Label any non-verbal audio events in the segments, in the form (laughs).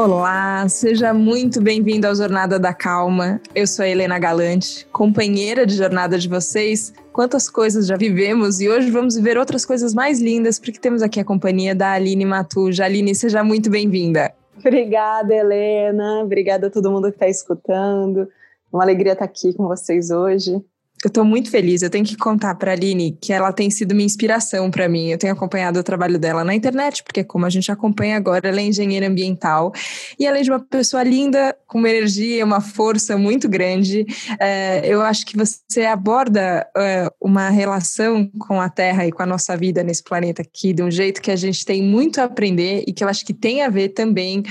Olá, seja muito bem-vindo ao Jornada da Calma. Eu sou a Helena Galante, companheira de jornada de vocês. Quantas coisas já vivemos e hoje vamos viver outras coisas mais lindas, porque temos aqui a companhia da Aline Matuja. Aline, seja muito bem-vinda. Obrigada, Helena. Obrigada a todo mundo que está escutando. Uma alegria estar aqui com vocês hoje. Eu estou muito feliz. Eu tenho que contar para a Aline que ela tem sido uma inspiração para mim. Eu tenho acompanhado o trabalho dela na internet, porque como a gente acompanha agora, ela é engenheira ambiental e além de uma pessoa linda, com uma energia, uma força muito grande. É, eu acho que você aborda é, uma relação com a Terra e com a nossa vida nesse planeta aqui de um jeito que a gente tem muito a aprender e que eu acho que tem a ver também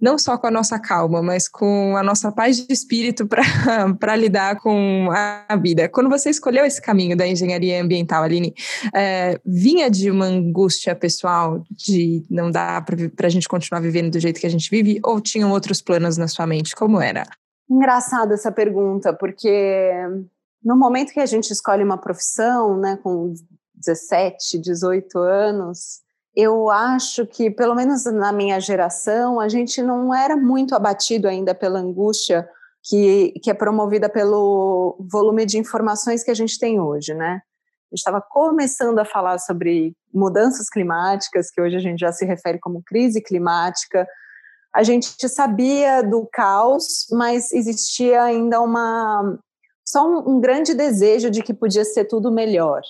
não só com a nossa calma, mas com a nossa paz de espírito para (laughs) lidar com a vida. Quando você escolheu esse caminho da engenharia ambiental, Aline, é, vinha de uma angústia pessoal de não dar para a gente continuar vivendo do jeito que a gente vive, ou tinham outros planos na sua mente? Como era? Engraçada essa pergunta, porque no momento que a gente escolhe uma profissão, né, com 17, 18 anos, eu acho que, pelo menos na minha geração, a gente não era muito abatido ainda pela angústia que, que é promovida pelo volume de informações que a gente tem hoje, né? A gente estava começando a falar sobre mudanças climáticas, que hoje a gente já se refere como crise climática. A gente sabia do caos, mas existia ainda uma só um, um grande desejo de que podia ser tudo melhor.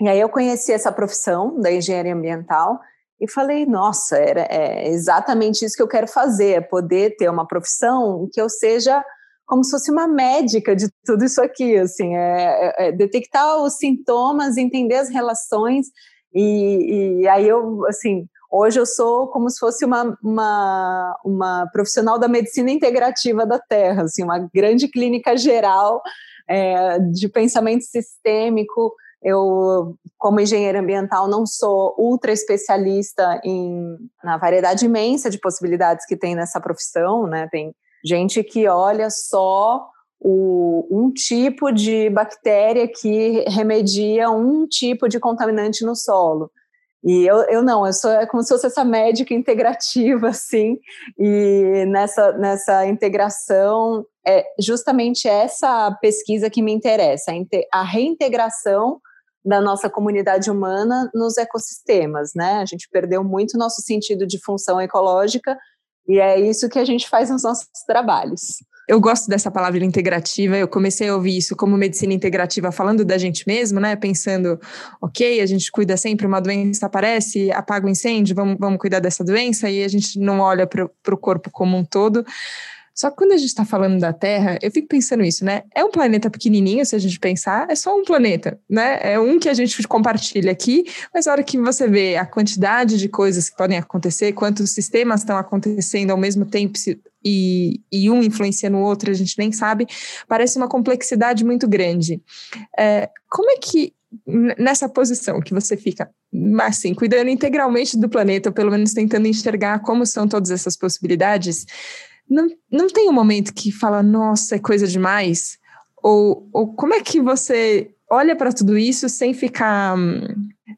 E aí eu conheci essa profissão da engenharia ambiental e falei, nossa, era, é exatamente isso que eu quero fazer, é poder ter uma profissão que eu seja como se fosse uma médica de tudo isso aqui, assim, é, é, é detectar os sintomas, entender as relações, e, e, aí eu, assim, hoje eu sou como se fosse uma, uma, uma profissional da medicina integrativa da Terra, assim, uma grande clínica geral é, de pensamento sistêmico, eu, como engenheira ambiental, não sou ultra especialista em, na variedade imensa de possibilidades que tem nessa profissão, né? Tem gente que olha só o, um tipo de bactéria que remedia um tipo de contaminante no solo. E eu, eu não, eu sou é como se fosse essa médica integrativa, (laughs) assim, e nessa, nessa integração é justamente essa pesquisa que me interessa, a reintegração da nossa comunidade humana nos ecossistemas, né? A gente perdeu muito nosso sentido de função ecológica e é isso que a gente faz nos nossos trabalhos. Eu gosto dessa palavra integrativa. Eu comecei a ouvir isso como medicina integrativa, falando da gente mesmo, né? Pensando, ok, a gente cuida sempre, uma doença aparece, apaga o incêndio, vamos, vamos cuidar dessa doença, e a gente não olha para o corpo como um todo. Só que quando a gente está falando da Terra, eu fico pensando isso, né? É um planeta pequenininho, se a gente pensar, é só um planeta, né? É um que a gente compartilha aqui, mas a hora que você vê a quantidade de coisas que podem acontecer, quantos sistemas estão acontecendo ao mesmo tempo e, e um influencia no outro, a gente nem sabe, parece uma complexidade muito grande. É, como é que nessa posição que você fica, assim, cuidando integralmente do planeta, ou pelo menos tentando enxergar como são todas essas possibilidades, não, não tem um momento que fala, nossa, é coisa demais? Ou, ou como é que você olha para tudo isso sem ficar.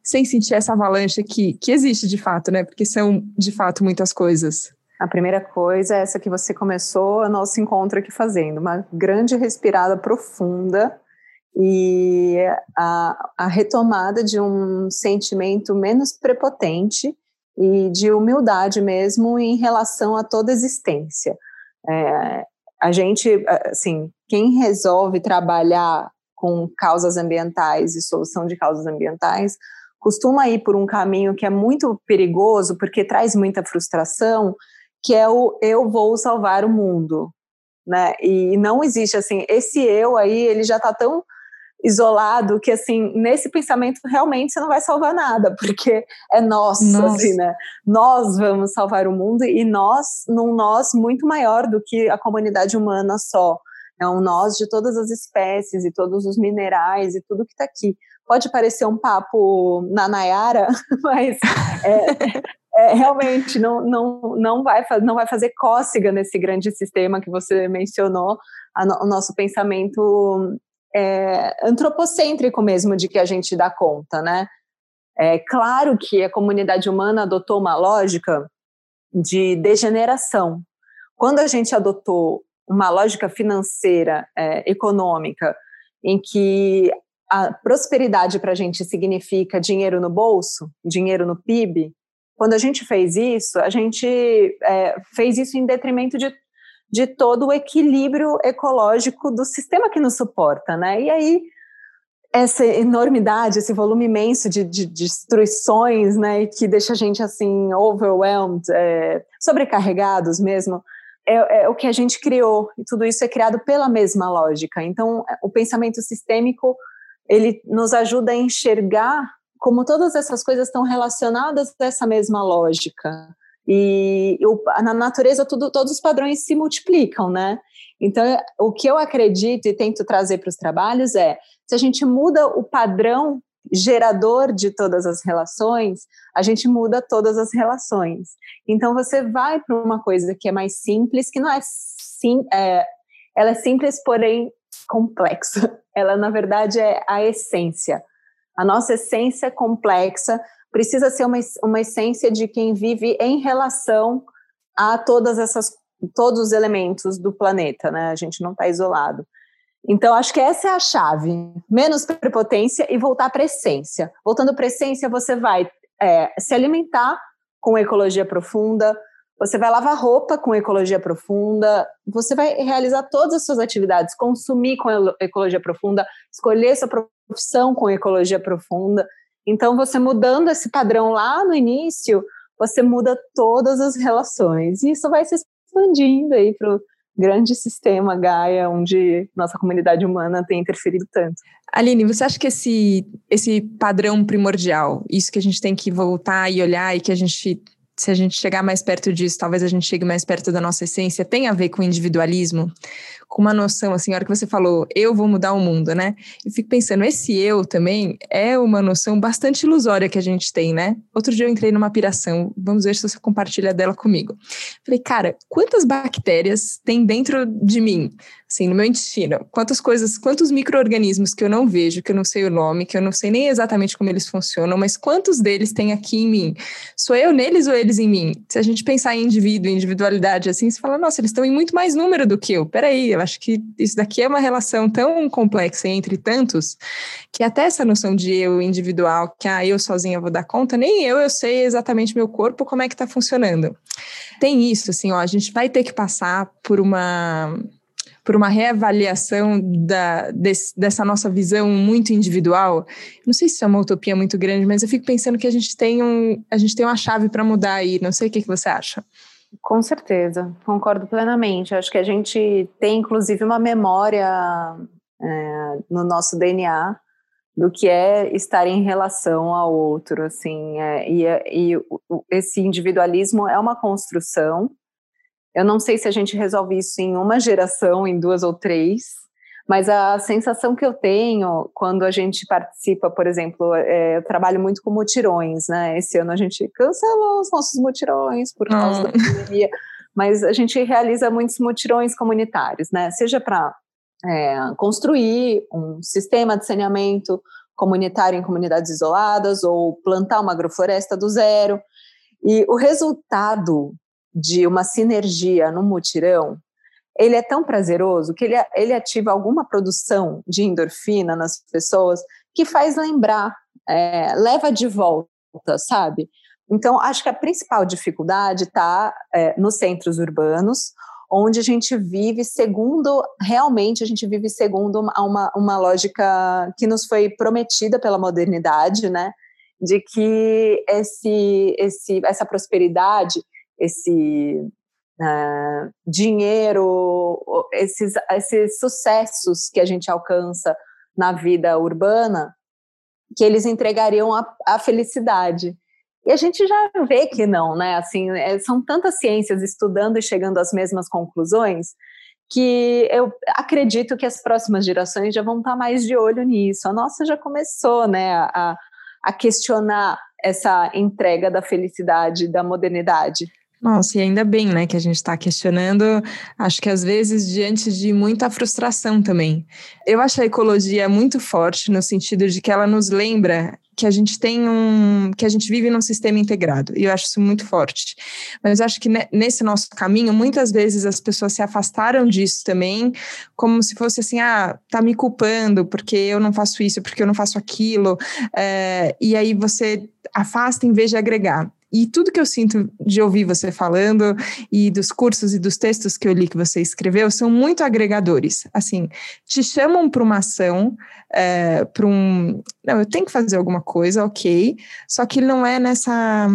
sem sentir essa avalanche que, que existe de fato, né? Porque são de fato muitas coisas. A primeira coisa é essa que você começou o nosso encontro aqui fazendo, uma grande respirada profunda e a, a retomada de um sentimento menos prepotente e de humildade mesmo em relação a toda existência. É, a gente, assim, quem resolve trabalhar com causas ambientais e solução de causas ambientais costuma ir por um caminho que é muito perigoso porque traz muita frustração, que é o eu vou salvar o mundo, né? E não existe assim, esse eu aí, ele já está tão isolado que assim nesse pensamento realmente você não vai salvar nada porque é nosso Nossa. assim né? Nós vamos salvar o mundo e nós num nós muito maior do que a comunidade humana só é um nós de todas as espécies e todos os minerais e tudo que está aqui. Pode parecer um papo na Nayara (laughs) mas é, é, realmente não, não, não, vai, não vai fazer cócega nesse grande sistema que você mencionou a, o nosso pensamento é, antropocêntrico mesmo de que a gente dá conta, né? É claro que a comunidade humana adotou uma lógica de degeneração. Quando a gente adotou uma lógica financeira, é, econômica, em que a prosperidade para a gente significa dinheiro no bolso, dinheiro no PIB, quando a gente fez isso, a gente é, fez isso em detrimento de, de todo o equilíbrio ecológico do sistema que nos suporta, né? E aí essa enormidade, esse volume imenso de, de, de destruições, né, que deixa a gente assim overwhelmed, é, sobrecarregados mesmo, é, é, o que a gente criou e tudo isso é criado pela mesma lógica. Então, é, o pensamento sistêmico ele nos ajuda a enxergar como todas essas coisas estão relacionadas a essa mesma lógica. E na natureza tudo, todos os padrões se multiplicam, né? Então, o que eu acredito e tento trazer para os trabalhos é se a gente muda o padrão gerador de todas as relações, a gente muda todas as relações. Então você vai para uma coisa que é mais simples, que não é sim, é, ela é simples, porém complexa. (laughs) Ela na verdade é a essência. A nossa essência é complexa precisa ser uma, uma essência de quem vive em relação a todas essas todos os elementos do planeta, né? A gente não está isolado. Então, acho que essa é a chave. Menos prepotência e voltar para a essência. Voltando para a essência, você vai é, se alimentar com ecologia profunda, você vai lavar roupa com ecologia profunda, você vai realizar todas as suas atividades, consumir com ecologia profunda, escolher sua profissão com ecologia profunda. Então, você mudando esse padrão lá no início, você muda todas as relações. E isso vai se expandindo aí para grande sistema Gaia, onde nossa comunidade humana tem interferido tanto. Aline, você acha que esse, esse padrão primordial, isso que a gente tem que voltar e olhar e que a gente, se a gente chegar mais perto disso, talvez a gente chegue mais perto da nossa essência, tem a ver com individualismo? com uma noção, assim, a hora que você falou, eu vou mudar o mundo, né? Eu fico pensando, esse eu também é uma noção bastante ilusória que a gente tem, né? Outro dia eu entrei numa piração, vamos ver se você compartilha dela comigo. Falei, cara, quantas bactérias tem dentro de mim? Assim, no meu intestino, quantas coisas, quantos micro-organismos que eu não vejo, que eu não sei o nome, que eu não sei nem exatamente como eles funcionam, mas quantos deles tem aqui em mim? Sou eu neles ou eles em mim? Se a gente pensar em indivíduo, individualidade, assim, você fala, nossa, eles estão em muito mais número do que eu. Peraí, eu acho que isso daqui é uma relação tão complexa entre tantos, que até essa noção de eu individual, que ah, eu sozinha vou dar conta, nem eu, eu sei exatamente meu corpo, como é que está funcionando. Tem isso, assim, ó, a gente vai ter que passar por uma por uma reavaliação da, desse, dessa nossa visão muito individual. Não sei se é uma utopia muito grande, mas eu fico pensando que a gente tem, um, a gente tem uma chave para mudar aí. Não sei o que, que você acha. Com certeza, concordo plenamente. Acho que a gente tem, inclusive, uma memória é, no nosso DNA do que é estar em relação ao outro, assim, é, e, e esse individualismo é uma construção eu não sei se a gente resolve isso em uma geração, em duas ou três, mas a sensação que eu tenho quando a gente participa, por exemplo, é, eu trabalho muito com mutirões, né? Esse ano a gente cancelou os nossos mutirões por causa da pandemia, mas a gente realiza muitos mutirões comunitários, né? Seja para é, construir um sistema de saneamento comunitário em comunidades isoladas ou plantar uma agrofloresta do zero. E o resultado de uma sinergia no mutirão, ele é tão prazeroso que ele, ele ativa alguma produção de endorfina nas pessoas que faz lembrar, é, leva de volta, sabe? Então, acho que a principal dificuldade está é, nos centros urbanos, onde a gente vive segundo, realmente a gente vive segundo uma, uma, lógica que nos foi prometida pela modernidade, né? De que esse, esse, essa prosperidade esse uh, dinheiro, esses, esses sucessos que a gente alcança na vida urbana, que eles entregariam a, a felicidade. E a gente já vê que não, né? Assim, é, são tantas ciências estudando e chegando às mesmas conclusões que eu acredito que as próximas gerações já vão estar mais de olho nisso. A nossa já começou, né, a, a questionar essa entrega da felicidade, da modernidade. Nossa, e ainda bem, né, que a gente está questionando, acho que às vezes diante de muita frustração também. Eu acho a ecologia muito forte no sentido de que ela nos lembra que a gente tem um que a gente vive num sistema integrado e eu acho isso muito forte. Mas acho que nesse nosso caminho muitas vezes as pessoas se afastaram disso também, como se fosse assim, ah, tá me culpando porque eu não faço isso, porque eu não faço aquilo, é, e aí você afasta em vez de agregar. E tudo que eu sinto de ouvir você falando e dos cursos e dos textos que eu li que você escreveu são muito agregadores. Assim, te chamam para uma ação, é, para um. Não, eu tenho que fazer alguma coisa, ok. Só que não é nessa.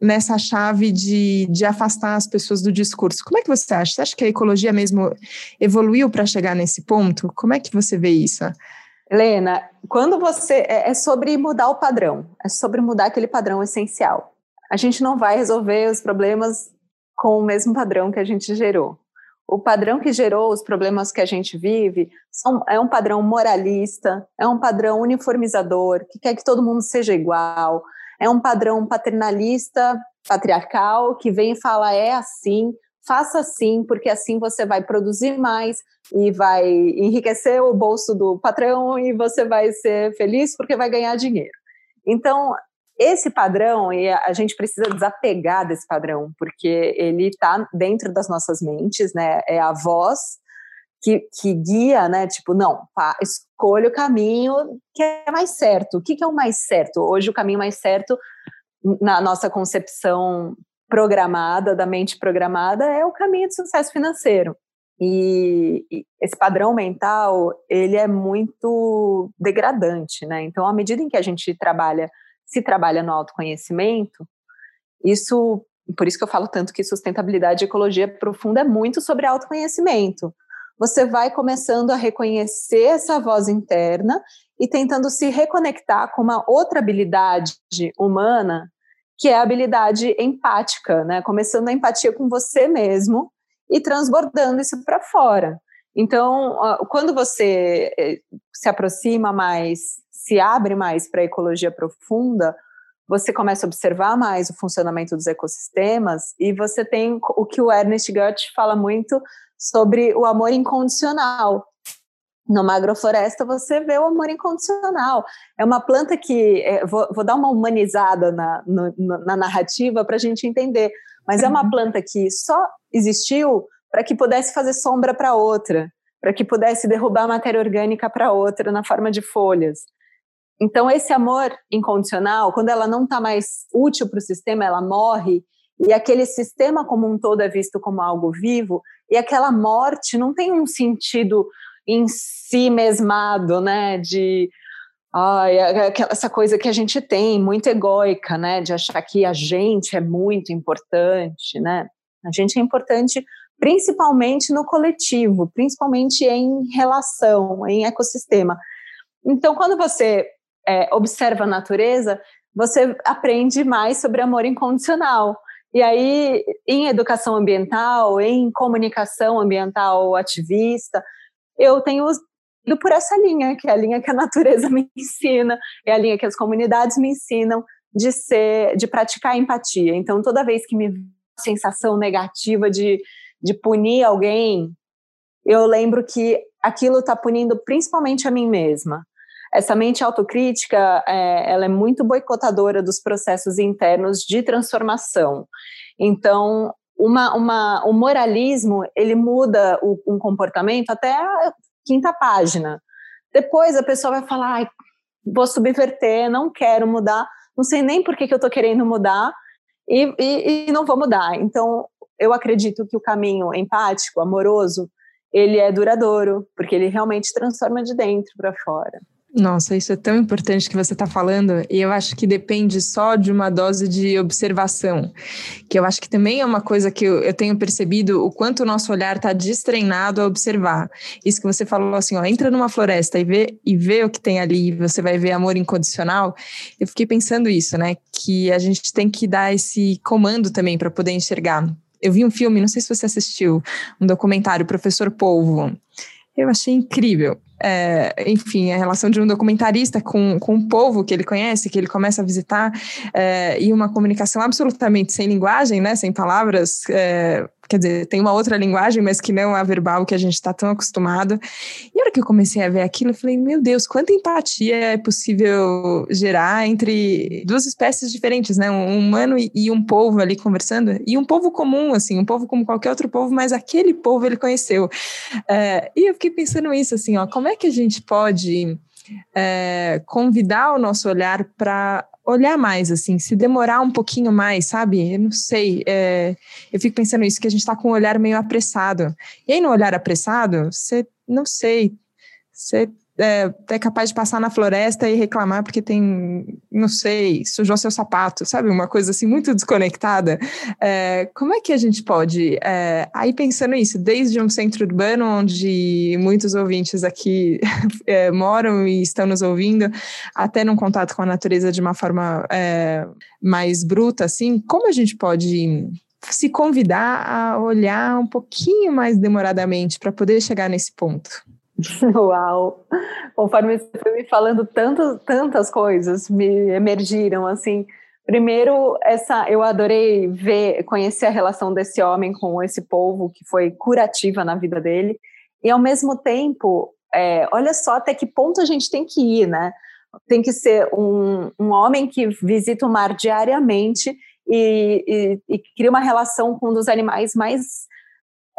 Nessa chave de, de afastar as pessoas do discurso. Como é que você acha? Você acha que a ecologia mesmo evoluiu para chegar nesse ponto? Como é que você vê isso? Helena, quando você. É, é sobre mudar o padrão, é sobre mudar aquele padrão essencial a gente não vai resolver os problemas com o mesmo padrão que a gente gerou. O padrão que gerou os problemas que a gente vive são, é um padrão moralista, é um padrão uniformizador, que quer que todo mundo seja igual, é um padrão paternalista, patriarcal, que vem e fala é assim, faça assim, porque assim você vai produzir mais e vai enriquecer o bolso do patrão e você vai ser feliz porque vai ganhar dinheiro. Então, esse padrão, e a gente precisa desapegar desse padrão, porque ele está dentro das nossas mentes, né? É a voz que, que guia, né? Tipo, não, pá, escolha o caminho que é mais certo. O que, que é o mais certo? Hoje, o caminho mais certo, na nossa concepção programada, da mente programada, é o caminho de sucesso financeiro. E, e esse padrão mental, ele é muito degradante, né? Então, à medida em que a gente trabalha se trabalha no autoconhecimento, isso, por isso que eu falo tanto que sustentabilidade e ecologia profunda é muito sobre autoconhecimento. Você vai começando a reconhecer essa voz interna e tentando se reconectar com uma outra habilidade humana, que é a habilidade empática, né? Começando a empatia com você mesmo e transbordando isso para fora. Então, quando você eh, se aproxima mais se abre mais para a ecologia profunda, você começa a observar mais o funcionamento dos ecossistemas e você tem o que o Ernest Goethe fala muito sobre o amor incondicional. Numa agrofloresta você vê o amor incondicional. É uma planta que, é, vou, vou, dar uma humanizada na, no, na narrativa para a gente entender, mas é uma uhum. planta que só existiu para que pudesse fazer sombra para outra, para que pudesse derrubar matéria orgânica para outra na forma de folhas. Então, esse amor incondicional, quando ela não está mais útil para o sistema, ela morre, e aquele sistema como um todo é visto como algo vivo, e aquela morte não tem um sentido em si mesmado, né? De ai, essa coisa que a gente tem, muito egóica, né? De achar que a gente é muito importante, né? A gente é importante principalmente no coletivo, principalmente em relação, em ecossistema. Então, quando você é, observa a natureza, você aprende mais sobre amor incondicional. E aí, em educação ambiental, em comunicação ambiental ativista, eu tenho ido por essa linha, que é a linha que a natureza (laughs) me ensina, é a linha que as comunidades me ensinam de ser, de praticar empatia. Então, toda vez que me sensação negativa de, de punir alguém, eu lembro que aquilo está punindo principalmente a mim mesma essa mente autocrítica é, ela é muito boicotadora dos processos internos de transformação. Então, uma, uma, o moralismo ele muda o, um comportamento até a quinta página. Depois a pessoa vai falar, vou subverter, não quero mudar, não sei nem por que, que eu estou querendo mudar e, e, e não vou mudar. Então, eu acredito que o caminho empático, amoroso, ele é duradouro, porque ele realmente transforma de dentro para fora. Nossa, isso é tão importante que você está falando, e eu acho que depende só de uma dose de observação, que eu acho que também é uma coisa que eu, eu tenho percebido o quanto o nosso olhar está destreinado a observar. Isso que você falou assim, ó, entra numa floresta e vê, e vê o que tem ali, você vai ver amor incondicional. Eu fiquei pensando isso, né? Que a gente tem que dar esse comando também para poder enxergar. Eu vi um filme, não sei se você assistiu, um documentário, Professor Polvo. Eu achei incrível é, enfim, a relação de um documentarista com, com um povo que ele conhece, que ele começa a visitar, é, e uma comunicação absolutamente sem linguagem, né, sem palavras, é, quer dizer, tem uma outra linguagem, mas que não a verbal que a gente está tão acostumado. E a hora que eu comecei a ver aquilo, eu falei, meu Deus, quanta empatia é possível gerar entre duas espécies diferentes, né? Um humano e, e um povo ali conversando, e um povo comum, assim, um povo como qualquer outro povo, mas aquele povo ele conheceu. É, e eu fiquei pensando isso, assim, ó, como é que a gente pode é, convidar o nosso olhar para olhar mais, assim, se demorar um pouquinho mais, sabe? Eu não sei. É, eu fico pensando isso, que a gente está com um olhar meio apressado. E aí, no olhar apressado, você, não sei, você é, é, capaz de passar na floresta e reclamar porque tem, não sei, sujou seu sapato, sabe? Uma coisa assim muito desconectada. É, como é que a gente pode, é, aí pensando isso, desde um centro urbano onde muitos ouvintes aqui (laughs) é, moram e estão nos ouvindo, até num contato com a natureza de uma forma é, mais bruta, assim, como a gente pode se convidar a olhar um pouquinho mais demoradamente para poder chegar nesse ponto? (laughs) Uau! Conforme você foi me falando, tanto, tantas coisas me emergiram, assim. Primeiro, essa, eu adorei ver, conhecer a relação desse homem com esse povo, que foi curativa na vida dele. E, ao mesmo tempo, é, olha só até que ponto a gente tem que ir, né? Tem que ser um, um homem que visita o mar diariamente e, e, e cria uma relação com um dos animais mais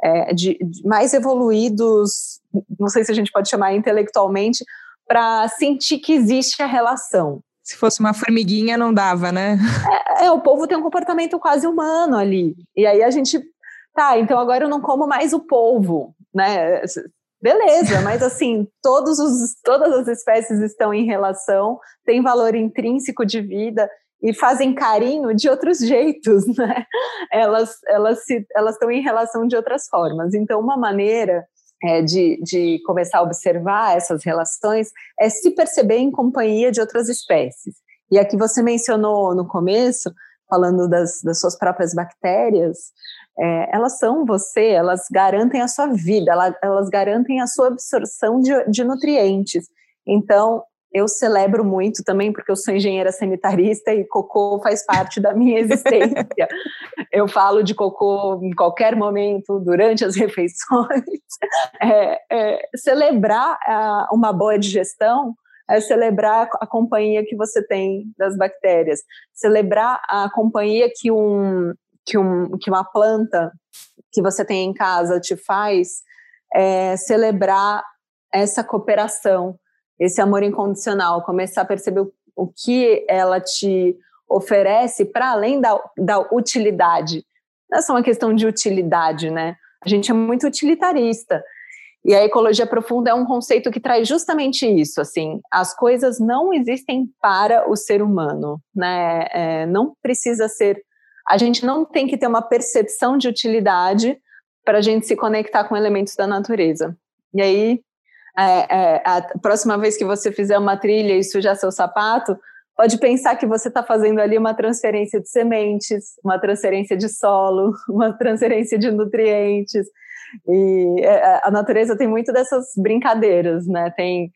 é, de, de, mais evoluídos, não sei se a gente pode chamar intelectualmente, para sentir que existe a relação. Se fosse uma formiguinha, não dava, né? É, é, o povo tem um comportamento quase humano ali. E aí a gente, tá, então agora eu não como mais o polvo, né? Beleza, mas assim, todos os, todas as espécies estão em relação, tem valor intrínseco de vida e fazem carinho de outros jeitos, (laughs) né? Elas elas se, elas estão em relação de outras formas. Então, uma maneira é, de, de começar a observar essas relações é se perceber em companhia de outras espécies. E aqui você mencionou no começo, falando das, das suas próprias bactérias, é, elas são você, elas garantem a sua vida, elas, elas garantem a sua absorção de, de nutrientes. Então, eu celebro muito também, porque eu sou engenheira sanitarista e cocô faz parte da minha existência. (laughs) eu falo de cocô em qualquer momento, durante as refeições. (laughs) É, é, celebrar a, uma boa digestão é celebrar a companhia que você tem das bactérias, celebrar a companhia que, um, que, um, que uma planta que você tem em casa te faz, é, celebrar essa cooperação esse amor incondicional, começar a perceber o, o que ela te oferece para além da, da utilidade. Não é só uma questão de utilidade, né? A gente é muito utilitarista. E a ecologia profunda é um conceito que traz justamente isso, assim, as coisas não existem para o ser humano, né? É, não precisa ser, a gente não tem que ter uma percepção de utilidade para a gente se conectar com elementos da natureza. E aí é, é, a próxima vez que você fizer uma trilha e sujar seu sapato, pode pensar que você está fazendo ali uma transferência de sementes, uma transferência de solo, (laughs) uma transferência de nutrientes. E é, a natureza tem muito dessas brincadeiras, né? Tem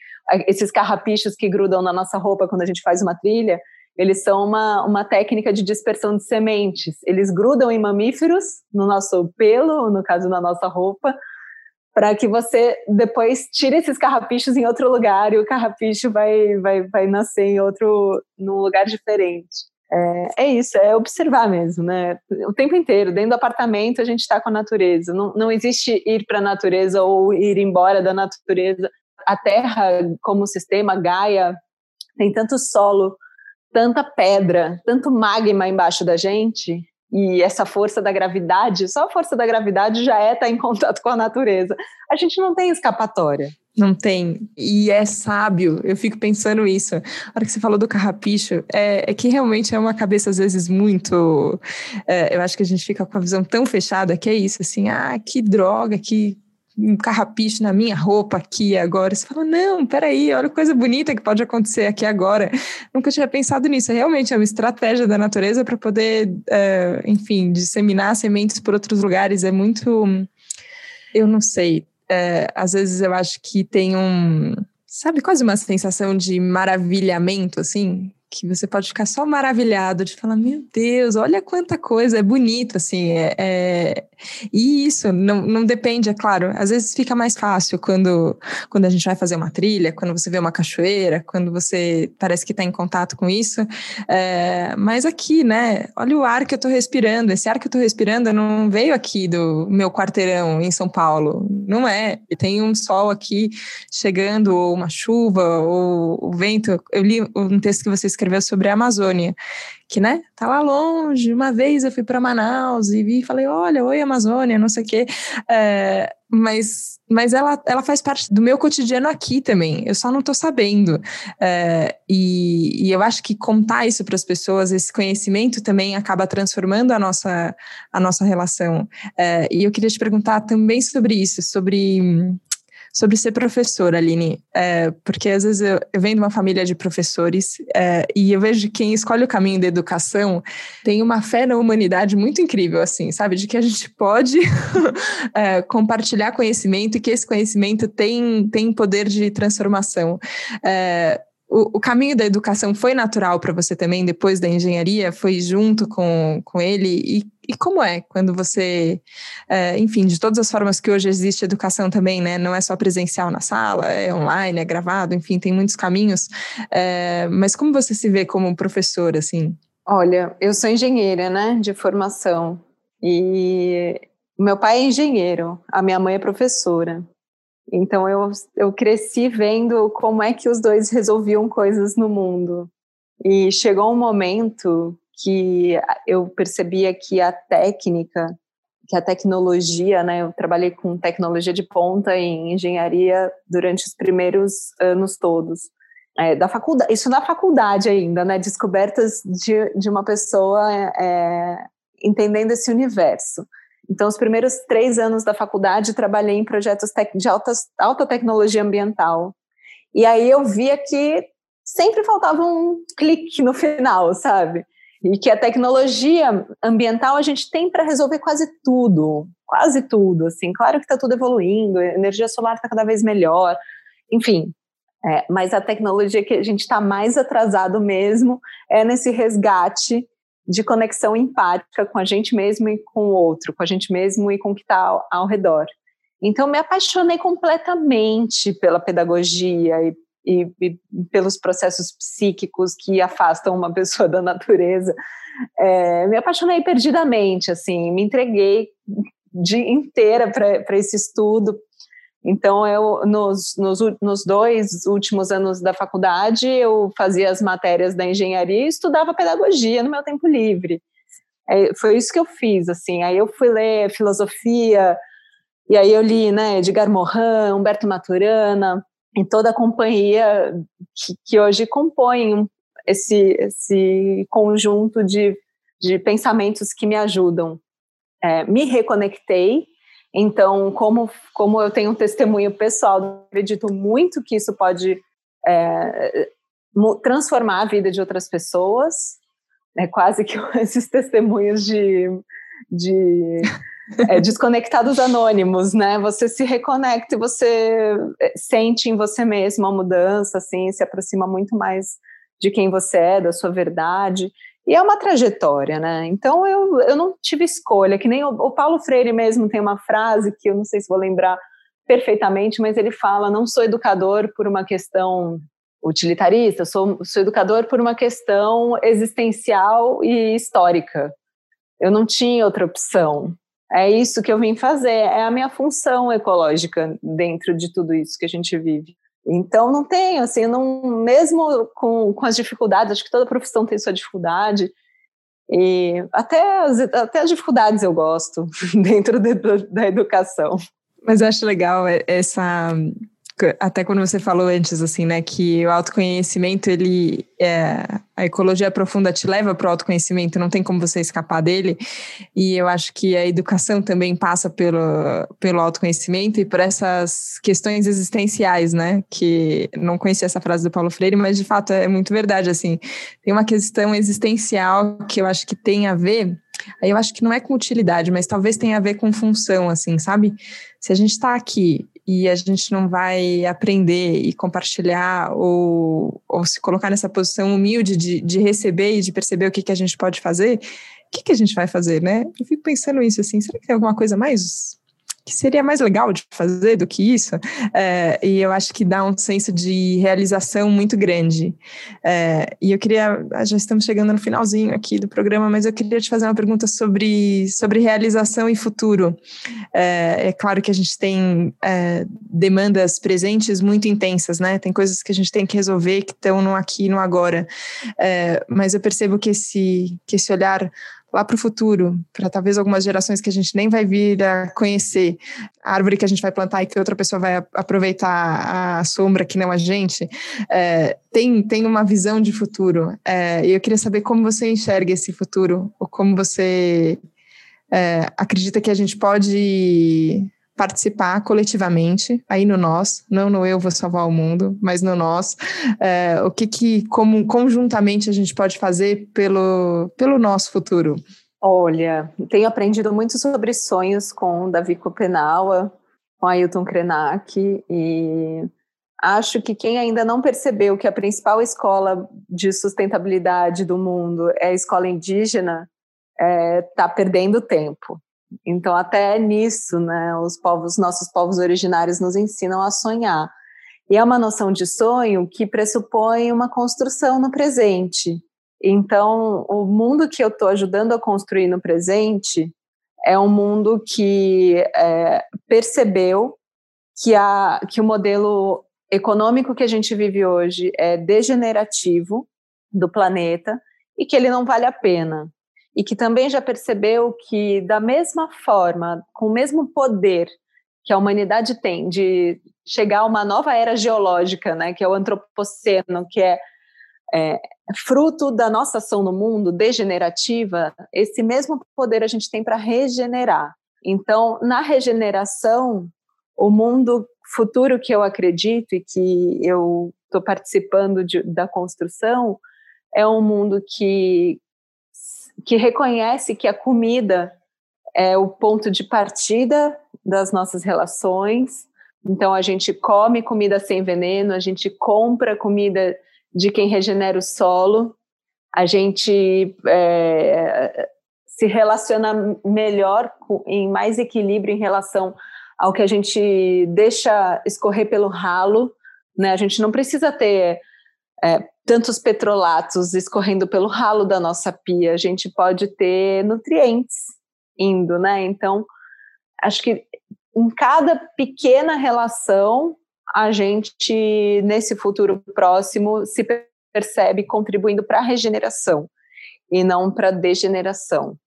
esses carrapichos que grudam na nossa roupa quando a gente faz uma trilha, eles são uma, uma técnica de dispersão de sementes. Eles grudam em mamíferos, no nosso pelo, no caso da nossa roupa, para que você depois tire esses carrapichos em outro lugar e o carrapicho vai, vai, vai nascer em outro, num lugar diferente. É, é isso, é observar mesmo, né? O tempo inteiro, dentro do apartamento, a gente está com a natureza. Não, não existe ir para a natureza ou ir embora da natureza. A Terra, como sistema, Gaia, tem tanto solo, tanta pedra, tanto magma embaixo da gente, e essa força da gravidade, só a força da gravidade já é estar em contato com a natureza. A gente não tem escapatória. Não tem. E é sábio, eu fico pensando isso. A hora que você falou do carrapicho, é, é que realmente é uma cabeça, às vezes, muito. É, eu acho que a gente fica com a visão tão fechada que é isso, assim, ah, que droga, que um carrapicho na minha roupa aqui agora. Você fala, não, peraí, olha coisa bonita que pode acontecer aqui agora. Nunca tinha pensado nisso. Realmente é uma estratégia da natureza para poder, é, enfim, disseminar sementes por outros lugares. É muito. Eu não sei. É, às vezes eu acho que tem um. Sabe, quase uma sensação de maravilhamento, assim, que você pode ficar só maravilhado de falar, meu Deus, olha quanta coisa, é bonito, assim, é, é... e isso não, não depende, é claro, às vezes fica mais fácil quando, quando a gente vai fazer uma trilha, quando você vê uma cachoeira, quando você parece que está em contato com isso, é... mas aqui, né, olha o ar que eu estou respirando, esse ar que eu estou respirando não veio aqui do meu quarteirão em São Paulo, não é, e tem um sol aqui chegando, ou uma chuva, ou o vento, eu li um texto que vocês escreveu sobre a Amazônia, que, né, tá lá longe. Uma vez eu fui para Manaus e vi e falei, olha, oi Amazônia, não sei o quê. É, mas mas ela, ela faz parte do meu cotidiano aqui também, eu só não estou sabendo. É, e, e, eu acho que contar isso para as pessoas, esse conhecimento também acaba transformando a nossa, a nossa relação. É, e eu queria te perguntar também sobre isso, sobre sobre ser professora, Aline, é, porque às vezes eu, eu venho de uma família de professores é, e eu vejo que quem escolhe o caminho da educação tem uma fé na humanidade muito incrível, assim, sabe? De que a gente pode (laughs) é, compartilhar conhecimento e que esse conhecimento tem, tem poder de transformação. É, o, o, caminho da educação foi natural para você também, depois da engenharia? Foi junto com, com ele? E, e como é quando você, é, enfim, de todas as formas que hoje existe educação também, né? Não é só presencial na sala, é online, é gravado, enfim, tem muitos caminhos. É, mas como você se vê como professor, assim? Olha, eu sou engenheira, né, de formação. E meu pai é engenheiro, a minha mãe é professora. Então eu, eu cresci vendo como é que os dois resolviam coisas no mundo. E chegou um momento que eu percebia que a técnica, que a tecnologia, né, eu trabalhei com tecnologia de ponta em engenharia durante os primeiros anos todos. É, da faculdade, isso na faculdade ainda, né, descobertas de, de uma pessoa é, entendendo esse universo. Então, os primeiros três anos da faculdade, trabalhei em projetos de alta, alta tecnologia ambiental. E aí eu via que sempre faltava um clique no final, sabe? E que a tecnologia ambiental a gente tem para resolver quase tudo, quase tudo. Assim, claro que está tudo evoluindo, a energia solar está cada vez melhor, enfim. É, mas a tecnologia que a gente está mais atrasado mesmo é nesse resgate de conexão empática com a gente mesmo e com o outro, com a gente mesmo e com o que está ao, ao, redor. Então, me apaixonei completamente pela pedagogia e, e, e, pelos processos psíquicos que afastam uma (laughs) pessoa da natureza. É, me apaixonei perdidamente, assim, me entreguei de inteira para esse estudo, então, eu, nos, nos, nos, dois últimos anos da faculdade, eu fazia as matérias da engenharia e estudava pedagogia no meu tempo livre. É, foi isso que eu fiz, assim. Aí eu fui ler filosofia, e aí eu li, né, Edgar Morin, Humberto Maturana, em toda a companhia que, que hoje compõe esse, esse conjunto de, de pensamentos que me ajudam. É, me reconectei então, como, como eu tenho um testemunho pessoal, acredito muito que isso pode é, transformar a vida de outras pessoas. É quase que (laughs) esses testemunhos de, de é, desconectados anônimos, né? Você se reconecta e você é, sente em você mesmo a mudança, assim, se aproxima muito mais de quem você é, da sua verdade. E é uma trajetória, né? Então eu, eu não tive escolha, que nem o, o Paulo Freire mesmo tem uma frase que eu não sei se vou lembrar perfeitamente, mas ele fala: não sou educador por uma questão utilitarista, sou, sou educador por uma questão existencial e histórica. Eu não tinha outra opção. É isso que eu vim fazer, é a minha função ecológica dentro de tudo isso que a gente vive. Então não tem, assim, não, mesmo com, com as dificuldades, acho que toda profissão tem sua dificuldade, e até as, até as dificuldades eu gosto (laughs) dentro de, da educação. Mas eu acho legal essa até quando você falou antes, assim, né, que o autoconhecimento, ele, é, a ecologia profunda te leva para o autoconhecimento, não tem como você escapar dele, e eu acho que a educação também passa pelo, pelo autoconhecimento e por essas questões existenciais, né, que não conhecia essa frase do Paulo Freire, mas de fato é muito verdade, assim, tem uma questão existencial que eu acho que tem a ver, eu acho que não é com utilidade, mas talvez tenha a ver com função, assim, sabe? Se a gente está aqui e a gente não vai aprender e compartilhar ou, ou se colocar nessa posição humilde de, de receber e de perceber o que, que a gente pode fazer, o que, que a gente vai fazer, né? Eu fico pensando isso assim, será que tem alguma coisa mais que seria mais legal de fazer do que isso, é, e eu acho que dá um senso de realização muito grande. É, e eu queria, ah, já estamos chegando no finalzinho aqui do programa, mas eu queria te fazer uma pergunta sobre, sobre realização e futuro. É, é claro que a gente tem é, demandas presentes muito intensas, né? Tem coisas que a gente tem que resolver que estão no aqui e no agora, é, mas eu percebo que esse, que esse olhar lá para o futuro, para talvez algumas gerações que a gente nem vai vir a conhecer, a árvore que a gente vai plantar e que outra pessoa vai aproveitar a sombra que não a gente, é, tem, tem uma visão de futuro. É, e eu queria saber como você enxerga esse futuro, ou como você é, acredita que a gente pode participar coletivamente, aí no nós, não no eu vou salvar o mundo, mas no nós, é, o que que, como conjuntamente a gente pode fazer pelo, pelo nosso futuro? Olha, tenho aprendido muito sobre sonhos com Davi Kopenawa, com Ailton Krenak, e acho que quem ainda não percebeu que a principal escola de sustentabilidade do mundo é a escola indígena, está é, tá perdendo tempo. Então, até nisso, né, os povos, nossos povos originários nos ensinam a sonhar. E é uma noção de sonho que pressupõe uma construção no presente. Então, o mundo que eu estou ajudando a construir no presente é um mundo que é, percebeu que, a, que o modelo econômico que a gente vive hoje é degenerativo do planeta e que ele não vale a pena e que também já percebeu que, da mesma forma, com o mesmo poder que a humanidade tem de chegar a uma nova era geológica, né, que é o antropoceno, que é, é fruto da nossa ação no mundo degenerativa, esse mesmo poder a gente tem para regenerar. Então, na regeneração, o mundo futuro que eu acredito e que eu estou participando de, da construção é um mundo que que reconhece que a comida é o ponto de partida das nossas relações. Então, a gente come comida sem veneno, a gente compra comida de quem regenera o solo, a gente é, se relaciona melhor, em mais equilíbrio em relação ao que a gente deixa escorrer pelo ralo. Né? A gente não precisa ter é, tantos petrolatos escorrendo pelo ralo da nossa pia, a gente pode ter nutrientes indo, né? Então, acho que em cada pequena relação, a gente, nesse futuro próximo, se percebe contribuindo para a regeneração e não para a degeneração.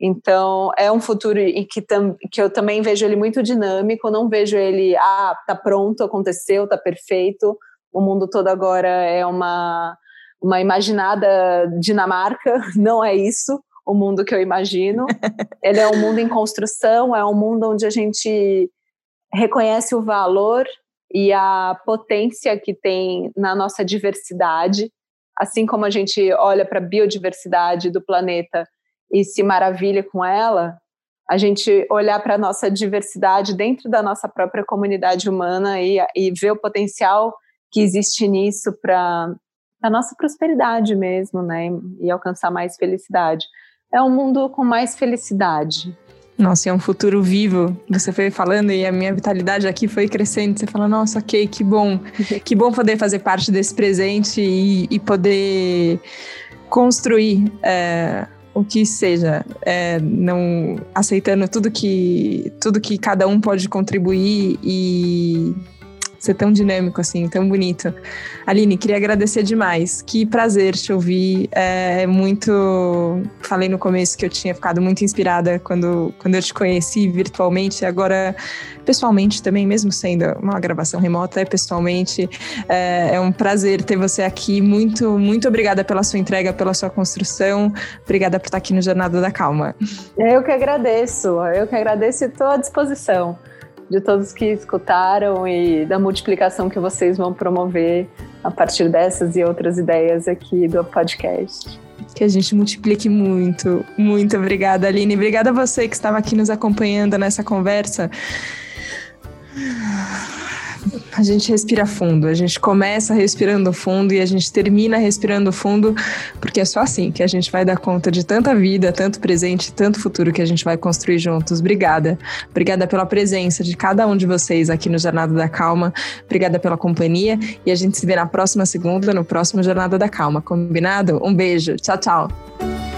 Então, é um futuro em que, tam, que eu também vejo ele muito dinâmico, não vejo ele, ah, tá pronto, aconteceu, tá perfeito, o mundo todo agora é uma, uma imaginada Dinamarca, (laughs) não é isso o mundo que eu imagino. (laughs) Ele é um mundo em construção, é um mundo onde a gente reconhece o valor e a potência que tem na nossa diversidade, assim como a gente olha para a biodiversidade do planeta e se maravilha com ela, a gente olhar para a nossa diversidade dentro da nossa própria comunidade humana e, e ver o potencial que existe nisso para a nossa prosperidade mesmo, né? E alcançar mais felicidade. É um mundo com mais felicidade. Nossa, é um futuro vivo. Você foi falando e a minha vitalidade aqui foi crescendo. Você fala, nossa, ok, que bom. (laughs) que bom poder fazer parte desse presente e, e poder construir é, o que seja, é, não aceitando tudo que tudo que cada um pode contribuir e ser tão dinâmico assim, tão bonito. Aline, queria agradecer demais. Que prazer te ouvir. É muito. Falei no começo que eu tinha ficado muito inspirada quando, quando eu te conheci virtualmente. Agora, pessoalmente também, mesmo sendo uma gravação remota, é pessoalmente. É, é um prazer ter você aqui. Muito, muito obrigada pela sua entrega, pela sua construção. Obrigada por estar aqui no Jornada da Calma. Eu que agradeço. Eu que agradeço e estou à disposição de todos que escutaram e da multiplicação que vocês vão promover a partir dessas e outras ideias aqui do podcast. Que a gente multiplique muito. Muito obrigada, Aline. Obrigada a você que estava aqui nos acompanhando nessa conversa. A gente respira fundo, a gente começa respirando fundo e a gente termina respirando fundo, porque é só assim que a gente vai dar conta de tanta vida, tanto presente, tanto futuro que a gente vai construir juntos. Obrigada. Obrigada pela presença de cada um de vocês aqui no Jornada da Calma. Obrigada pela companhia e a gente se vê na próxima segunda, no próximo Jornada da Calma. Combinado? Um beijo. Tchau, tchau.